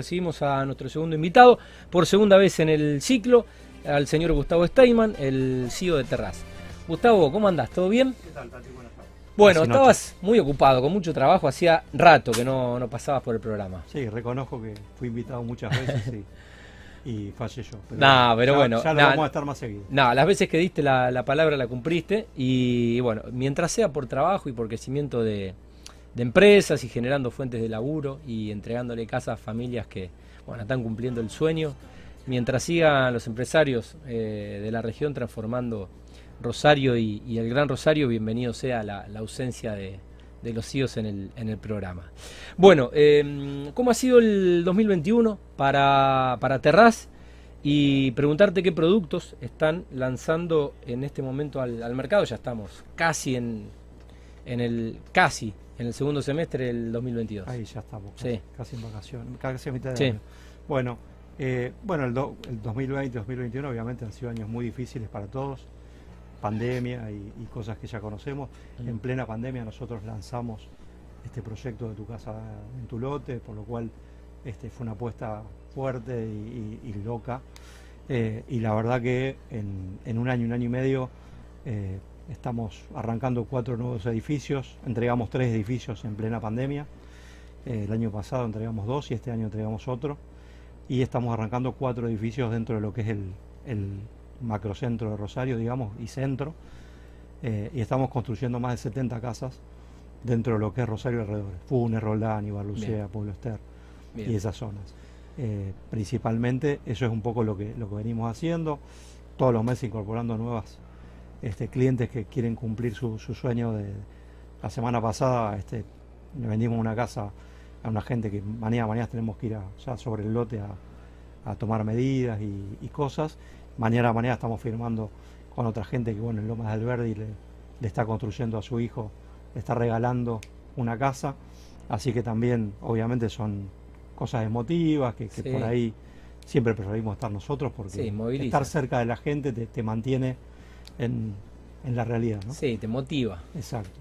Recibimos a nuestro segundo invitado, por segunda vez en el ciclo, al señor Gustavo Steinman, el CEO de Terraz. Gustavo, ¿cómo andás? ¿Todo bien? ¿Qué tal, Tati? Buenas tardes. Bueno, estabas muy ocupado, con mucho trabajo, hacía rato que no, no pasabas por el programa. Sí, reconozco que fui invitado muchas veces y, y fallé yo. Pero, nah, pero ya, bueno. Ya lo nah, vamos a estar más seguido. No, las veces que diste la, la palabra la cumpliste y bueno, mientras sea por trabajo y por crecimiento de, de empresas y generando fuentes de laburo y entregándole casa a familias que bueno, están cumpliendo el sueño, mientras sigan los empresarios eh, de la región transformando Rosario y, el Gran Rosario, bienvenido sea la, ausencia de, los CIOs en el, en el programa. Bueno, eh, ¿cómo ha sido el 2021 para, para Terraz? Y preguntarte qué productos están lanzando en este momento al, al mercado. Ya estamos casi en, en el casi en el segundo semestre del 2022. Ahí ya estamos, casi, Sí. casi en vacaciones, casi a mitad de Sí. año. Bueno, eh, bueno el, do- el 2020 y 2021 obviamente han sido años muy difíciles para todos, pandemia y, y cosas que ya conocemos. Mm. En plena pandemia nosotros lanzamos este proyecto de tu casa en tu lote, por lo cual este, fue una apuesta fuerte y, y- y loca. Eh, y la verdad que en, en un año, un año y medio, eh, estamos arrancando cuatro nuevos edificios, entregamos tres edificios en plena pandemia. Eh, el año pasado entregamos dos y este año entregamos otro. Y estamos arrancando cuatro edificios dentro de lo que es el, el macrocentro de Rosario, digamos, y centro. Eh, y estamos construyendo más de 70 casas dentro de lo que es Rosario alrededor. Funes, Roldán, Ibarlucea. Pueblo Ester Bien. y esas zonas. Eh, principalmente eso es un poco lo que, lo que venimos haciendo, todos los meses incorporando nuevas este, clientes que quieren cumplir su, su sueño. De, la semana pasada este, le vendimos una casa a una gente que mañana, mañana tenemos que ir a- ya sobre el lote a, a tomar medidas y, y cosas. Mañana, mañana estamos firmando con otra gente que bueno, en Lomas del Verde le, le está construyendo a su hijo, le está regalando una casa. Así que también, obviamente, son cosas emotivas que, que Sí. por ahí siempre preferimos estar nosotros porque Sí, estar cerca de la gente te, te mantiene en, en la realidad. ¿no? Sí, te motiva. Exacto.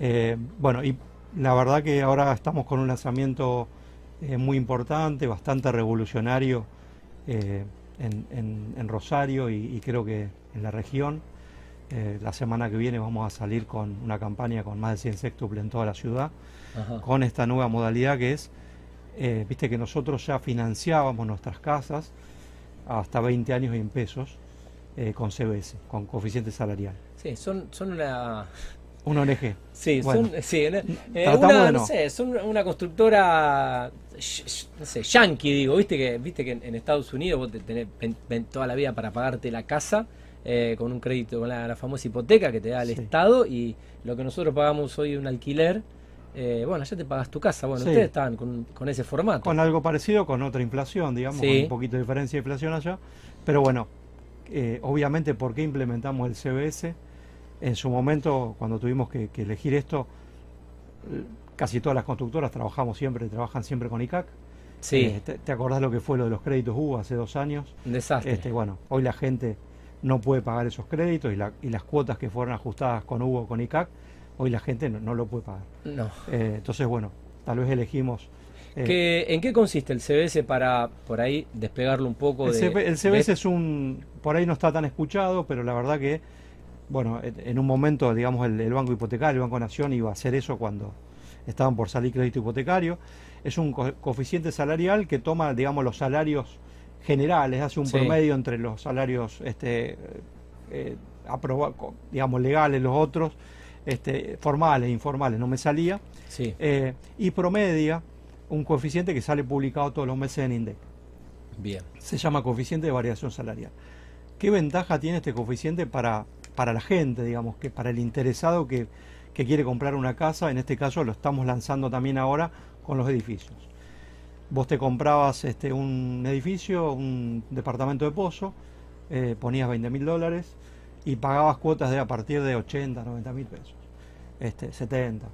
Eh, bueno, y la verdad que ahora estamos con un lanzamiento eh, muy importante, bastante revolucionario eh, en, en- en Rosario y, y creo que en la región. La semana que viene vamos a salir con una campaña con más de 100 sextuples en toda la ciudad, Ajá. con esta nueva modalidad que es, viste que nosotros ya financiábamos nuestras casas hasta 20 años y en pesos eh, con CBS, con coeficiente salarial. Sí, son, son una. Un ONG. Sí, Bueno, son, sí, eh, una, no no. sé, son una constructora, no sé, yankee, digo, viste que, viste que en, en Estados Unidos vos te tenés ven- ven toda la vida para pagarte la casa eh, con un crédito, con la, la famosa hipoteca que te da el Sí. Estado y lo que nosotros pagamos hoy un alquiler, eh, bueno, ya te pagas tu casa, bueno, Sí. ustedes estaban con, con ese formato. Con algo parecido, con otra inflación, digamos, Sí. con un poquito de diferencia de inflación allá. Pero bueno, eh, obviamente, ¿por qué implementamos el CBS? En su momento, cuando tuvimos que, que elegir esto, casi todas las constructoras trabajamos siempre, trabajan siempre con ICAC. sí, Eh, te, te acordás lo que fue lo de los créditos U hace dos años? un desastre. Este, bueno, hoy la gente no puede pagar esos créditos y, la- y las cuotas que fueron ajustadas con U o con ICAC, hoy la gente no, no lo puede pagar. no. Eh, entonces, bueno, tal vez elegimos... eh, ¿Qué- ¿En qué consiste el CBS para por ahí despegarlo un poco El, de, el CBS de- es un, por ahí no está tan escuchado, pero la verdad que, bueno, en un momento, digamos, el, el Banco Hipotecario, el Banco Nación iba a hacer eso cuando estaban por salir crédito hipotecario. Es un co- coeficiente salarial que toma, digamos, los salarios generales, hace un Sí. promedio entre los salarios, este, eh, digamos, legales, los otros, este, formales, informales, no me salía, Sí, eh, y promedia un coeficiente que sale publicado todos los meses en INDEC bien. se llama coeficiente de variación salarial. ¿Qué ventaja tiene este coeficiente para, para la gente, digamos, que para el interesado que, que quiere comprar una casa? En este caso lo estamos lanzando también ahora con los edificios. Vos te comprabas este, un edificio, un departamento de pozo, eh, ponías 20 mil dólares y pagabas cuotas de a partir de 80, 90 mil pesos, este, 70.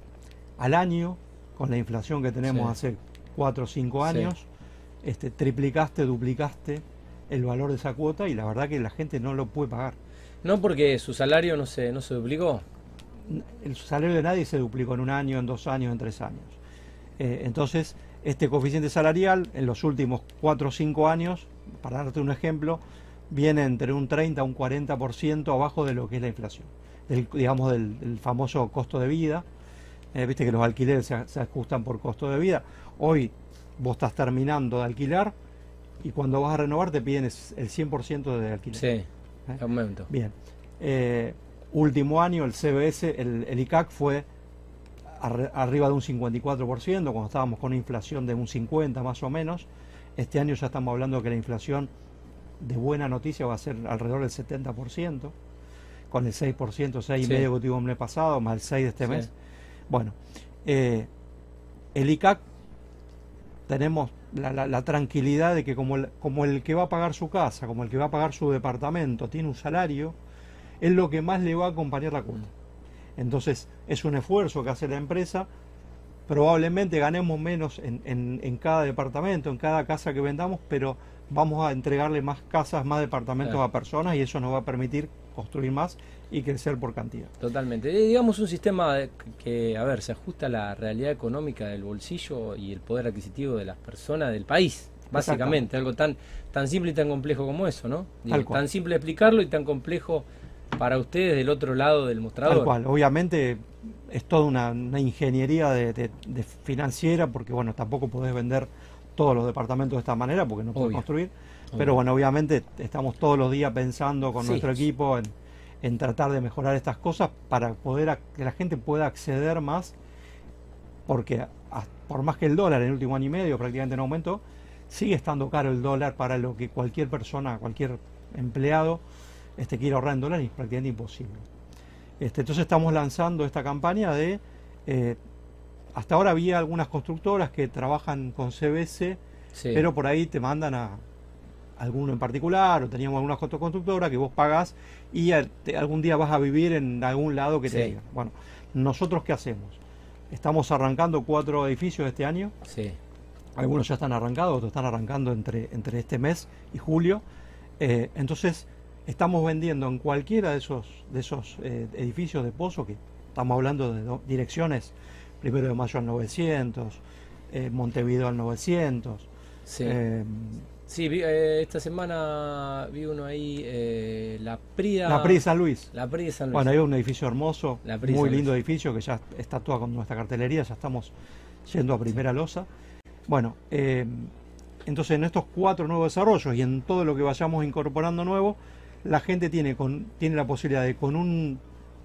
Al año, con la inflación que tenemos Sí. hace 4 o 5 Sí. años, este, triplicaste, duplicaste el valor de esa cuota y la verdad que la gente no lo puede pagar. No porque su salario no se, no se duplicó. El salario de nadie se duplicó en un año, en dos años, en tres años. Eh, entonces, Este coeficiente salarial en los últimos 4 o 5 años, para darte un ejemplo, viene entre un 30 a un 40% abajo de lo que es la inflación, digamos del, famoso costo de vida. Eh, viste que los alquileres se, ajustan por costo de vida. Hoy vos estás terminando de alquilar y cuando vas a renovar te piden el 100% de alquiler. Sí, ¿Eh? aumento. Bien. Eh, último año el CBS, el, ICAC fue arriba de un 54%, cuando estábamos con una inflación de un 50 más o menos. Este año ya estamos hablando que la inflación de buena noticia va a ser alrededor del 70%, con el 6%, 6,5% que tuvimos el mes pasado, más el 6% de este mes. Bueno, eh, el ICAC tenemos la, tranquilidad de que como el, como el que va a pagar su casa, como el que va a pagar su departamento, tiene un salario, es lo que más le va a acompañar la cuenta. Entonces es un esfuerzo que hace la empresa, probablemente ganemos menos en, en cada departamento, en cada casa que vendamos, pero vamos a entregarle más casas, más departamentos a personas y eso nos va a permitir construir más y crecer por cantidad. Totalmente. digamos un sistema que, a ver, se ajusta a la realidad económica del bolsillo y el poder adquisitivo de las personas del país, básicamente. Algo tan, tan simple y tan complejo como eso, ¿no? tan simple explicarlo y tan complejo para ustedes del otro lado del mostrador. Tal cual. Obviamente es toda una, ingeniería de, financiera porque, bueno, tampoco podés vender todos los departamentos de esta manera porque no puedo construir. Pero bueno, obviamente estamos todos los días pensando con nuestro equipo en, tratar de mejorar estas cosas para poder que la gente pueda acceder más, porque por más que el dólar en el último año y medio prácticamente no aumentó, sigue estando caro el dólar para lo que cualquier persona, cualquier empleado este, quiere ahorrar en dólares, es prácticamente imposible. Este, entonces estamos lanzando esta campaña de eh, hasta ahora había algunas constructoras que trabajan con CBS, pero por ahí te mandan a alguno en particular, o teníamos alguna constructora que vos pagás y algún día vas a vivir en algún lado que te diga. Bueno, nosotros qué hacemos? Estamos arrancando cuatro edificios este año. Sí. Algunos ya están arrancados, otros están arrancando entre, entre este mes y julio. Eh, entonces, estamos vendiendo en cualquiera de esos, de esos eh, edificios de pozo, que estamos hablando de direcciones primero de mayo al 900, eh, Montevideo al 900. Sí, eh, sí eh, esta semana vi uno ahí, eh, la Prida. La Prida San Luis. La Prida San Luis. Bueno, hay un edificio hermoso, muy lindo edificio que ya está toda con nuestra cartelería, ya estamos yendo a primera losa. Bueno, entonces en estos cuatro nuevos desarrollos y en todo lo que vayamos incorporando nuevo, la gente tiene, con, tiene la posibilidad de con un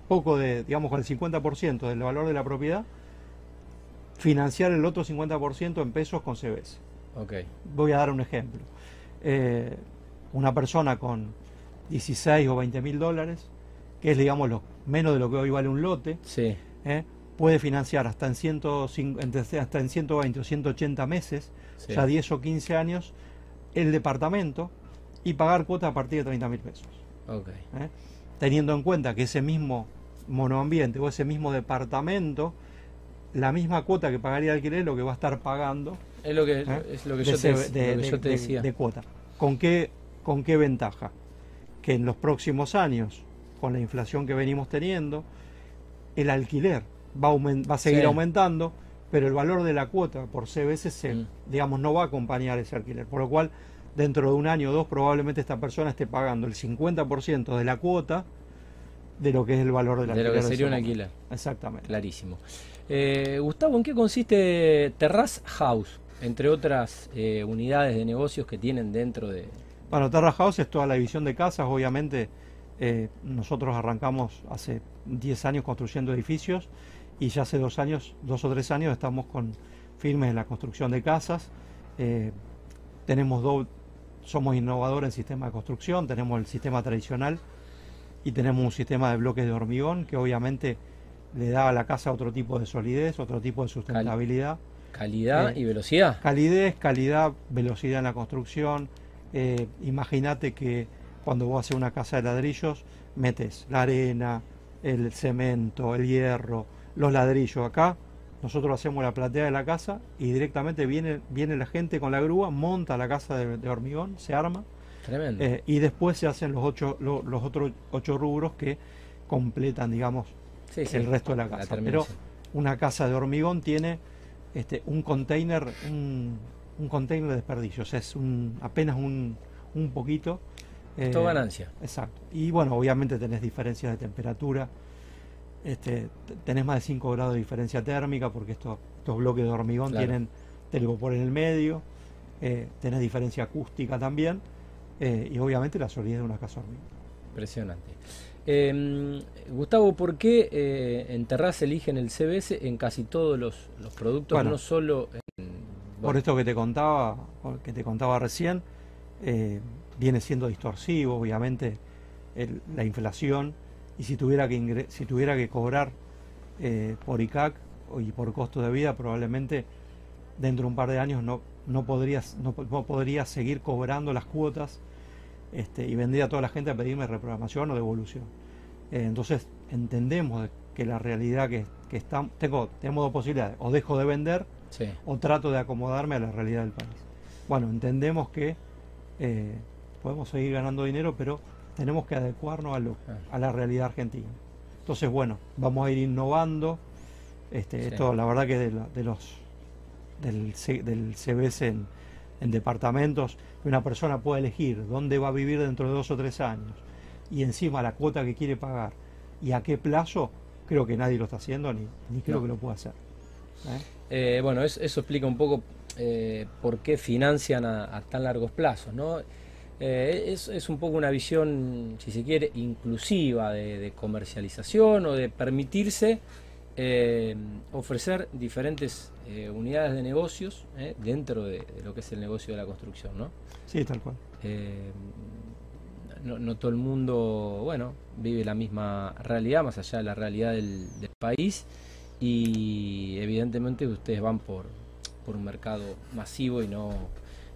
poco de, digamos, con el 50% del valor de la propiedad, financiar el otro 50% en pesos con CBS. Okay. Voy a dar un ejemplo. Eh, una persona con 16 o 20 mil dólares, que es digamos lo, menos de lo que hoy vale un lote, sí. eh, puede financiar hasta en, 105, hasta en 120 o 180 meses, ya 10 o 15 años, el departamento y pagar cuotas a partir de 30 mil pesos. Okay. Eh, teniendo en cuenta que ese mismo monoambiente o ese mismo departamento la misma cuota que pagaría el alquiler lo que va a estar pagando. Es lo que, ¿eh? es lo que, yo, te, decía. De, cuota. ¿Con qué, ¿Con qué ventaja? Que en los próximos años, con la inflación que venimos teniendo, el alquiler va a, va a seguir aumentando, pero el valor de la cuota por CBS se, mm. digamos, no va a acompañar ese alquiler. Por lo cual, dentro de un año o dos, probablemente esta persona esté pagando el 50% de la cuota de lo que es el valor del alquiler. De lo que sería un alquiler. Exactamente. Clarísimo. Eh, Gustavo, ¿en qué consiste Terrace House, entre otras eh, unidades de negocios que tienen dentro de... Bueno, Terrace House es toda la división de casas, obviamente eh, nosotros arrancamos hace 10 años construyendo edificios y ya hace dos años, dos o tres años estamos con firmes en la construcción de casas. tenemos somos innovadores en sistema de construcción, tenemos el sistema tradicional y tenemos un sistema de bloques de hormigón que obviamente le da a la casa otro tipo de solidez, otro tipo de sustentabilidad. calidad eh, y velocidad. Calidez, calidad, velocidad en la construcción. Eh, Imagínate que cuando vos haces una casa de ladrillos, metes la arena, el cemento, el hierro, los ladrillos acá. Nosotros hacemos la platea de la casa y directamente viene, viene la gente con la grúa, monta la casa de, hormigón, se arma. Tremendo. Eh, y después se hacen los, ocho, los otros ocho rubros que completan, digamos, el resto de la casa. Pero una casa de hormigón tiene este, un container, un, un container de desperdicio, o sea, es un, apenas un, un poquito. Eh, Todo ganancia. Exacto. Y bueno, obviamente tenés diferencias de temperatura, este, tenés más de 5 grados de diferencia térmica porque estos, estos bloques de hormigón tienen telgopor en el medio, eh, tenés diferencia acústica también eh, y obviamente la solidez de una casa hormigón. Impresionante. Em, Gustavo, ¿por qué eh, en eligen el CBS en casi todos los, productos, no solo Por esto que te contaba, que te contaba recién, eh, viene siendo distorsivo, obviamente, la inflación, y si tuviera que, si tuviera que cobrar eh, por ICAC y por costo de vida, probablemente dentro de un par de años no, no, podrías, no, podría seguir cobrando las cuotas este, y vendría a toda la gente a pedirme reprogramación o devolución. Eh, entonces entendemos que la realidad que, que está, tengo, tenemos dos posibilidades, o dejo de vender o trato de acomodarme a la realidad del país. Bueno, entendemos que eh, podemos seguir ganando dinero, pero tenemos que adecuarnos a, lo, a la realidad argentina. Entonces, bueno, vamos a ir innovando. Este, Esto, la verdad que de, de los del, del CBS en, en departamentos, una persona puede elegir dónde va a vivir dentro de dos o tres años y encima la cuota que quiere pagar y a qué plazo, creo que nadie lo está haciendo ni, ni creo que lo pueda hacer. ¿eh? Eh, bueno, eso, explica un poco eh, por qué financian a, tan largos plazos, ¿no? Es, es, un poco una visión, si se quiere, inclusiva de comercialización o de permitirse eh, ofrecer diferentes eh, unidades de negocios eh, dentro de, lo que es el negocio de la construcción, ¿no? Sí, tal cual. No, todo el mundo, bueno, vive la misma realidad, más allá de la realidad del, país, y evidentemente ustedes van por, por un mercado masivo y no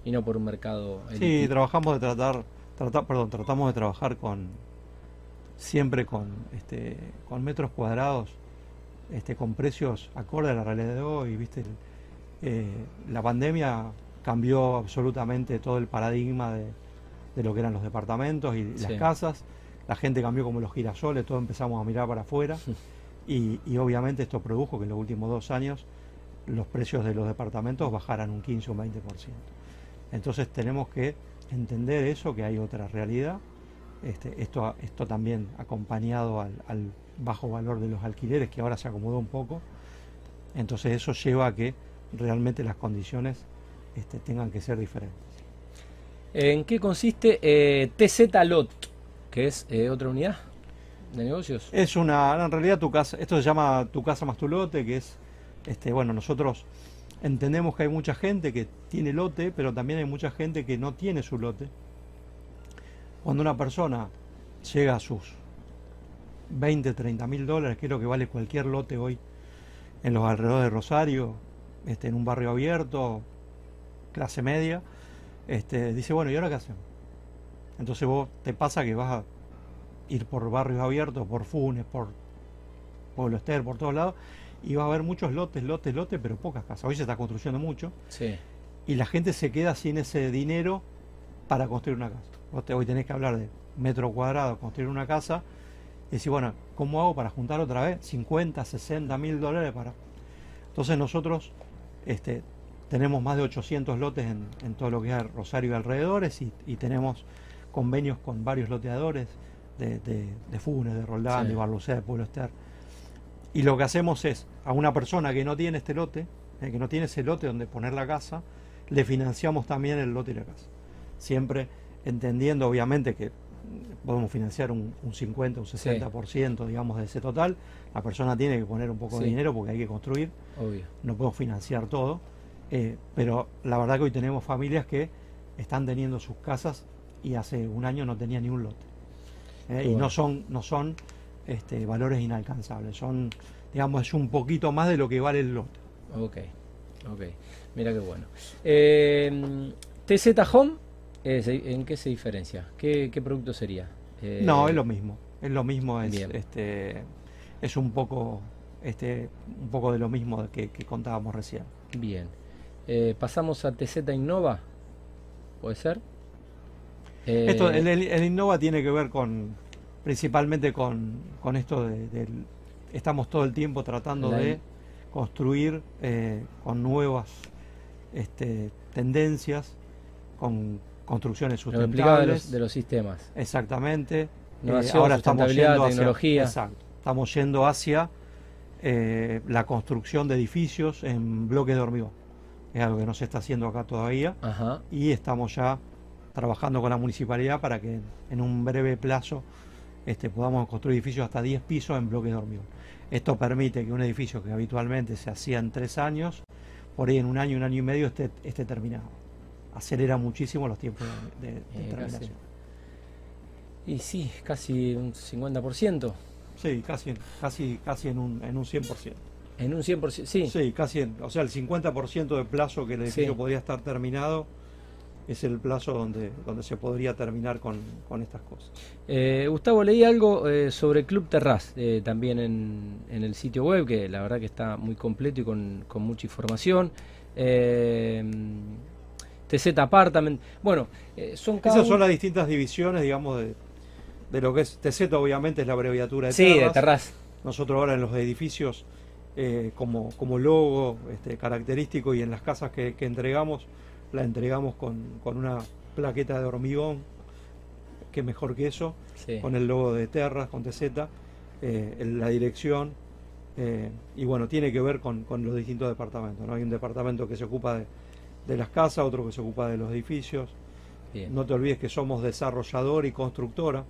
y no por un mercado. Sí, trabajamos de tratar, tratar, perdón, tratamos de trabajar con siempre con este con metros cuadrados este, con precios acorde a la realidad de hoy. ¿viste? Eh, la pandemia cambió absolutamente todo el paradigma de, lo que eran los departamentos y las casas. La gente cambió como los girasoles, todos empezamos a mirar para afuera. Y, obviamente esto produjo que en los últimos dos años los precios de los departamentos bajaran un 15 o un 20%. Entonces tenemos que entender eso, que hay otra realidad. Este, esto, esto también acompañado al bajo valor de los alquileres, que ahora se acomodó un poco. Entonces eso lleva a que realmente las condiciones este, tengan que ser diferentes. ¿En qué consiste eh, TZ Lot, que es eh, otra unidad de negocios? Es una, en realidad tu casa, esto se llama tu casa más tu lote, que es, este, bueno, nosotros entendemos que hay mucha gente que tiene lote, pero también hay mucha gente que no tiene su lote. Cuando una persona llega a sus 20, 30 mil dólares, que es lo que vale cualquier lote hoy en los alrededores de Rosario, este, en un barrio abierto, clase media, este, dice, bueno, ¿y ahora qué hacemos? Entonces vos te pasa que vas a ir por barrios abiertos, por Funes, por Pueblo Ester, por todos lados, y vas a ver muchos lotes, lotes, lotes, pero pocas casas. Hoy se está construyendo mucho. Sí. Y la gente se queda sin ese dinero para construir una casa. Vos hoy tenés que hablar de metro cuadrado, construir una casa, y decir, bueno, ¿cómo hago para juntar otra vez 50, 60 mil dólares para...? Entonces nosotros este, tenemos más de 800 lotes en, todo lo que es Rosario y alrededores y, tenemos convenios con varios loteadores de, de, Funes, de Roldán, de Barlucea, de Pueblo Ester. Y lo que hacemos es, a una persona que no tiene este lote, eh, que no tiene ese lote donde poner la casa, le financiamos también el lote y la casa. Siempre entendiendo, obviamente, que podemos financiar un, 50, un 60%, digamos, de ese total. La persona tiene que poner un poco de dinero porque hay que construir. No podemos financiar todo. Eh, pero la verdad que hoy tenemos familias que están teniendo sus casas y hace un año no tenían ni un lote. Eh, y no son, no son este, valores inalcanzables. Son, digamos, es un poquito más de lo que vale el lote. Ok, ok. Mira qué bueno. Eh, TZ Home ¿En qué se diferencia? ¿Qué, producto sería? Eh, no, es lo mismo. Es lo mismo, es, este, es un poco, este, un poco de lo mismo que, contábamos recién. Bien. Eh, pasamos a TZ Innova. ¿Puede ser? esto, el, el, Innova tiene que ver con, principalmente con, con esto de, estamos todo el tiempo tratando de construir eh, con nuevas este, tendencias, con construcciones Lo que explicaba de sustentables. los, de los sistemas. Exactamente. Eh, ahora estamos yendo hacia, exacto, estamos yendo hacia eh, la construcción de edificios en bloques de hormigón. Es algo que no se está haciendo acá todavía Ajá. y estamos ya trabajando con la municipalidad para que en un breve plazo este, podamos construir edificios hasta 10 pisos en bloques de hormigón. Esto permite que un edificio que habitualmente se hacía en tres años, por ahí en un año, un año y medio esté, esté terminado. Acelera muchísimo los tiempos de, de- de Eh, terminación. casi. Y sí, casi un 50%. Sí, casi, casi, casi en un, en un 100%. En un 100%. Sí. Sí, casi, en- o sea, el 50% de plazo que el edificio Sí. podría estar terminado es el plazo donde, donde se podría terminar con, con estas cosas. Eh, Gustavo, leí algo eh, sobre Club Terraz eh, también en, en el sitio web, que la verdad que está muy completo y con, con mucha información. TZ Apartment. Bueno, eh, son cada Esas son las distintas divisiones, digamos, de, de lo que es TZ, obviamente es la abreviatura de Sí, de Terras. Terraz. Nosotros ahora en los edificios, eh, como, como logo este, característico y en las casas que, que entregamos, la entregamos con, con una plaqueta de hormigón, que mejor que eso, Sí. con el logo de Terras, con TZ, eh, la dirección, eh, y bueno, tiene que ver con, con los distintos departamentos. ¿no? Hay un departamento que se ocupa de, de las casas, otro que se ocupa de los edificios. Bien. No te olvides que somos desarrollador y constructora.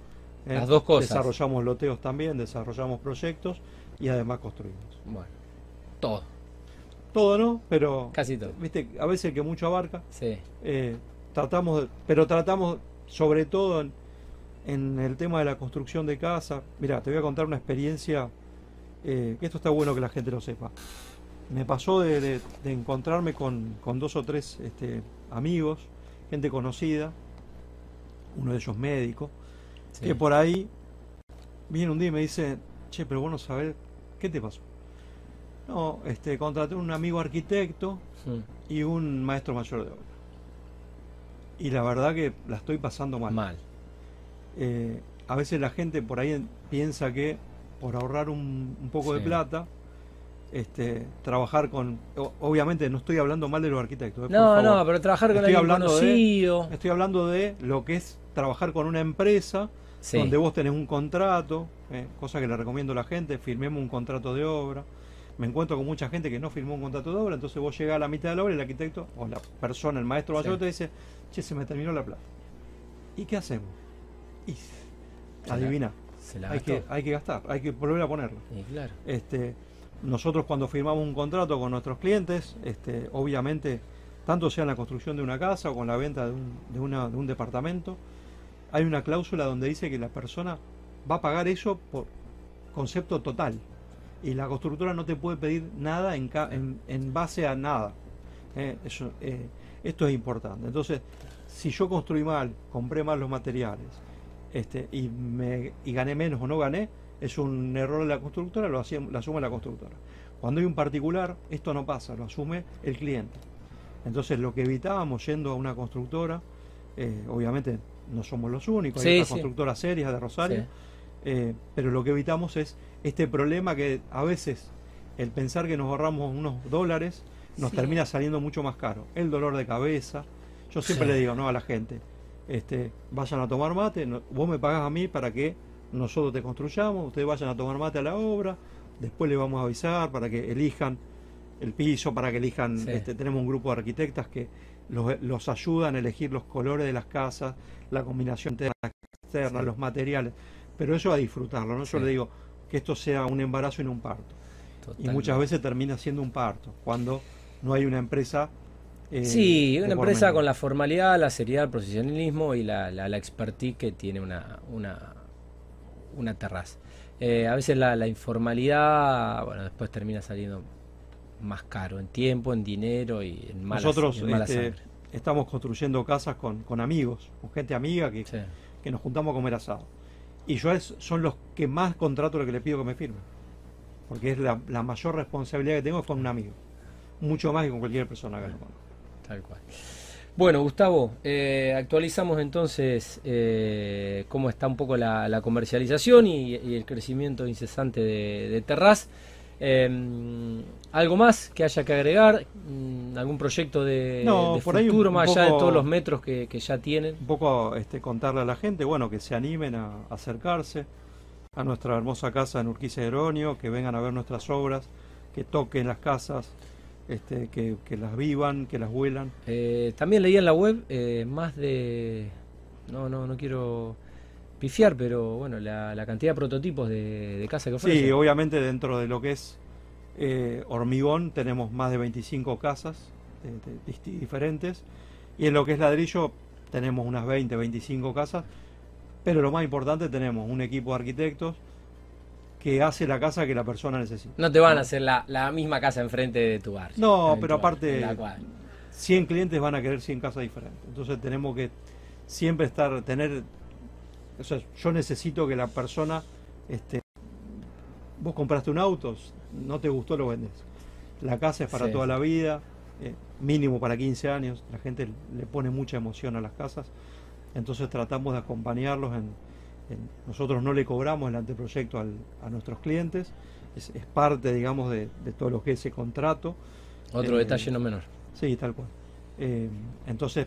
¿eh? Las dos cosas. Desarrollamos loteos también, desarrollamos proyectos y además construimos. Bueno, todo. Todo no, pero Casi todo. viste, a veces el que mucho abarca, Sí. eh, tratamos, de- pero tratamos sobre todo en, en el tema de la construcción de casa. Mira, te voy a contar una experiencia eh, que esto está bueno que la gente lo sepa. Me pasó de, de- de encontrarme con, con dos o tres este, amigos, gente conocida, uno de ellos médico, sí. que por ahí viene un día y me dice, che, pero vos no sabés, ¿qué te pasó? No, este, contraté un amigo arquitecto y un maestro mayor de obra. Y la verdad que la estoy pasando mal. Mal. Eh, a veces la gente por ahí en- piensa que por ahorrar un, un poco de plata, este, trabajar con... obviamente no estoy hablando mal de los arquitectos. eh, No, no, pero trabajar con Estoy de- conocido. Estoy hablando de lo que es trabajar con una empresa Sí. donde vos tenés un contrato, eh, cosa que le recomiendo a la gente, firmemos un contrato de obra. Me encuentro con mucha gente que no firmó un contrato de obra, entonces vos llegás a la mitad de la obra y el arquitecto o la persona, el maestro mayor, Sí. te dice, che, se me terminó la plata. ¿Y qué hacemos? Y adivina, Se la hay que, hay que gastar, hay que volver a ponerlo. Y claro. Este, nosotros cuando firmamos un contrato con nuestros clientes, este, obviamente, tanto sea en la construcción de una casa o con la venta de un, de una- de un departamento, hay una cláusula donde dice que la persona va a pagar eso por concepto total. Y la constructora no te puede pedir nada en, base a nada. Eh, eh, esto es importante. Entonces, si yo construí mal, compré mal los materiales, este, y, me, y gané menos o no gané, es un error de la constructora, lo, lo asume la constructora. Cuando hay un particular, esto no pasa, lo asume el cliente. Entonces, lo que evitábamos yendo a una constructora, eh, obviamente no somos los únicos, Sí, hay otras sí. constructoras serias de Rosario, Sí. eh, pero lo que evitamos es este problema que a veces el pensar que nos ahorramos unos dólares nos termina saliendo mucho más caro. El dolor de cabeza. Yo siempre le digo ¿no? a la gente, este, vayan a tomar mate, no- vos me pagás a mí para que nosotros te construyamos, ustedes vayan a tomar mate a la obra, después le vamos a avisar para que elijan el piso, para que elijan, Sí. este, tenemos un grupo de arquitectas que los, los ayudan a elegir los colores de las casas, la combinación interna, externa, Sí. los materiales, pero eso a disfrutarlo, ¿no? Yo Sí. le digo que esto sea un embarazo y no un parto. Y muchas veces termina siendo un parto, cuando no hay una empresa. eh, Sí, una empresa con la formalidad, la seriedad, el profesionalismo y la, la, la expertise que tiene una, una, una terraza. Eh, a veces la, la informalidad, bueno, después termina saliendo más caro en tiempo, en dinero y en mala, Nosotros en mala este, sangre. estamos construyendo casas con, con amigos, con gente amiga que, Sí. que nos juntamos a comer asado. Y yo es, son los que más contrato lo que le pido que me firmen. Porque es la, la mayor responsabilidad que tengo es con un amigo. Mucho más que con cualquier persona que lo. Tal cual. Bueno, Gustavo, eh, actualizamos entonces eh, cómo está un poco la, la comercialización y, y el crecimiento incesante de, de Terraz. Em, ¿Algo más que haya que agregar? Mm, ¿Algún proyecto de, No, de por ahí futuro un más allá de todos los metros que, que ya tienen? Un poco este, contarle a la gente, bueno, que se animen a, a acercarse a nuestra hermosa casa en Urquiza de Heronio, que vengan a ver nuestras obras, que toquen las casas, este, que, que las vivan, que las huelan. Eh, también leí en la web eh, más de... No, no, no quiero pifiar, pero bueno, la, la cantidad de prototipos de, de casa que ofrecen. Sí, obviamente dentro de lo que es eh, hormigón tenemos más de 25 casas de- de disti- diferentes y en lo que es ladrillo tenemos unas 20, 25 casas, pero lo más importante tenemos un equipo de arquitectos que hace la casa que la persona necesita. No te van a hacer la, la misma casa enfrente de tu barrio. No, pero barrio, aparte- en la cuadra. 100 clientes van a querer 100 casas diferentes. Entonces tenemos que siempre estar, tener, o sea, yo necesito que la persona, este, vos compraste un auto, no te gustó, lo vendes. La casa es para Sí. toda la vida, eh, mínimo para 15 años, la gente le pone mucha emoción a las casas, entonces tratamos de acompañarlos en- nosotros no le cobramos el anteproyecto al- a nuestros clientes, es, es parte, digamos, de, de todo lo que es ese contrato. Otro Eh, detalle no menor. Sí, tal cual. Eh, entonces,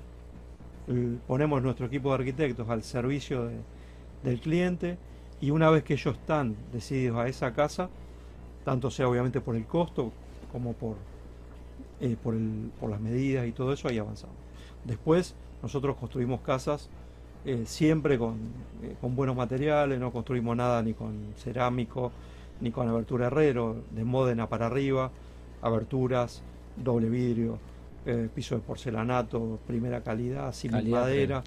ponemos nuestro equipo de arquitectos al servicio de- del cliente y una vez que ellos están decididos a esa casa, tanto sea obviamente por el costo como por, eh, por, el- por las medidas y todo eso, ahí avanzamos. Después, nosotros construimos casas eh, siempre con, eh, con buenos materiales, no construimos nada ni con cerámico, ni con abertura herrero, de Módena para arriba, aberturas, doble vidrio, eh, piso de porcelanato, primera calidad, sin Calidad madera,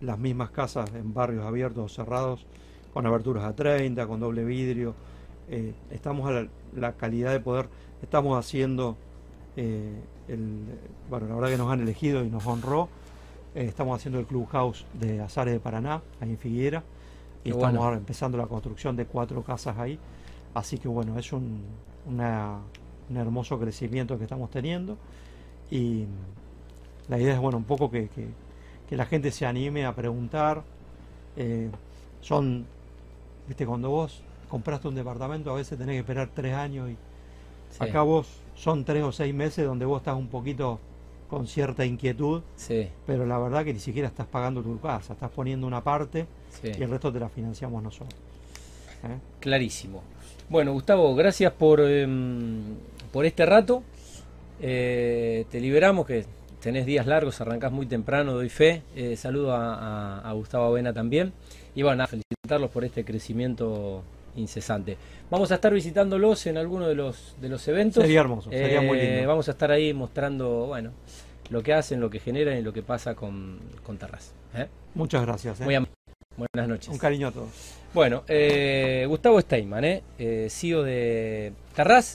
las mismas casas en barrios abiertos o cerrados, con aberturas a 30, con doble vidrio. estamos a la, la calidad de poder, estamos haciendo, el, bueno, la verdad que nos han elegido y nos honró. Eh, estamos haciendo el Clubhouse de Azares de Paraná, ahí en Figuera, y estamos bueno. ahora empezando la construcción de cuatro casas ahí. Así que bueno, es un, una- un hermoso crecimiento que estamos teniendo y la idea es bueno un poco que, que- que la gente se anime a preguntar. Eh, son, viste, cuando vos compraste un departamento a veces tenés que esperar tres años y Sí, acá vos son tres o seis meses donde vos estás un poquito con cierta inquietud, sí, pero la verdad que ni siquiera estás pagando tu casa, estás poniendo una parte sí. y el resto te la financiamos nosotros. ¿eh? Clarísimo. Bueno, Gustavo, gracias por, em, por este rato. Eh, te liberamos, que tenés días largos, arrancás muy temprano, doy fe. Eh, saludo a, a- a Gustavo Avena también. Y bueno, nada, felicitarlos por este crecimiento incesante. Vamos a estar visitándolos en alguno de los, de los eventos. Sería hermoso, sería muy Eh, lindo. Vamos a estar ahí mostrando, bueno, lo que hacen, lo que generan y lo que pasa con, con Terraz. ¿eh? Muchas gracias. ¿eh? Muy Buenas noches. Un cariño a todos. Bueno, eh, Gustavo Steinman, eh, eh, CEO de Terraz.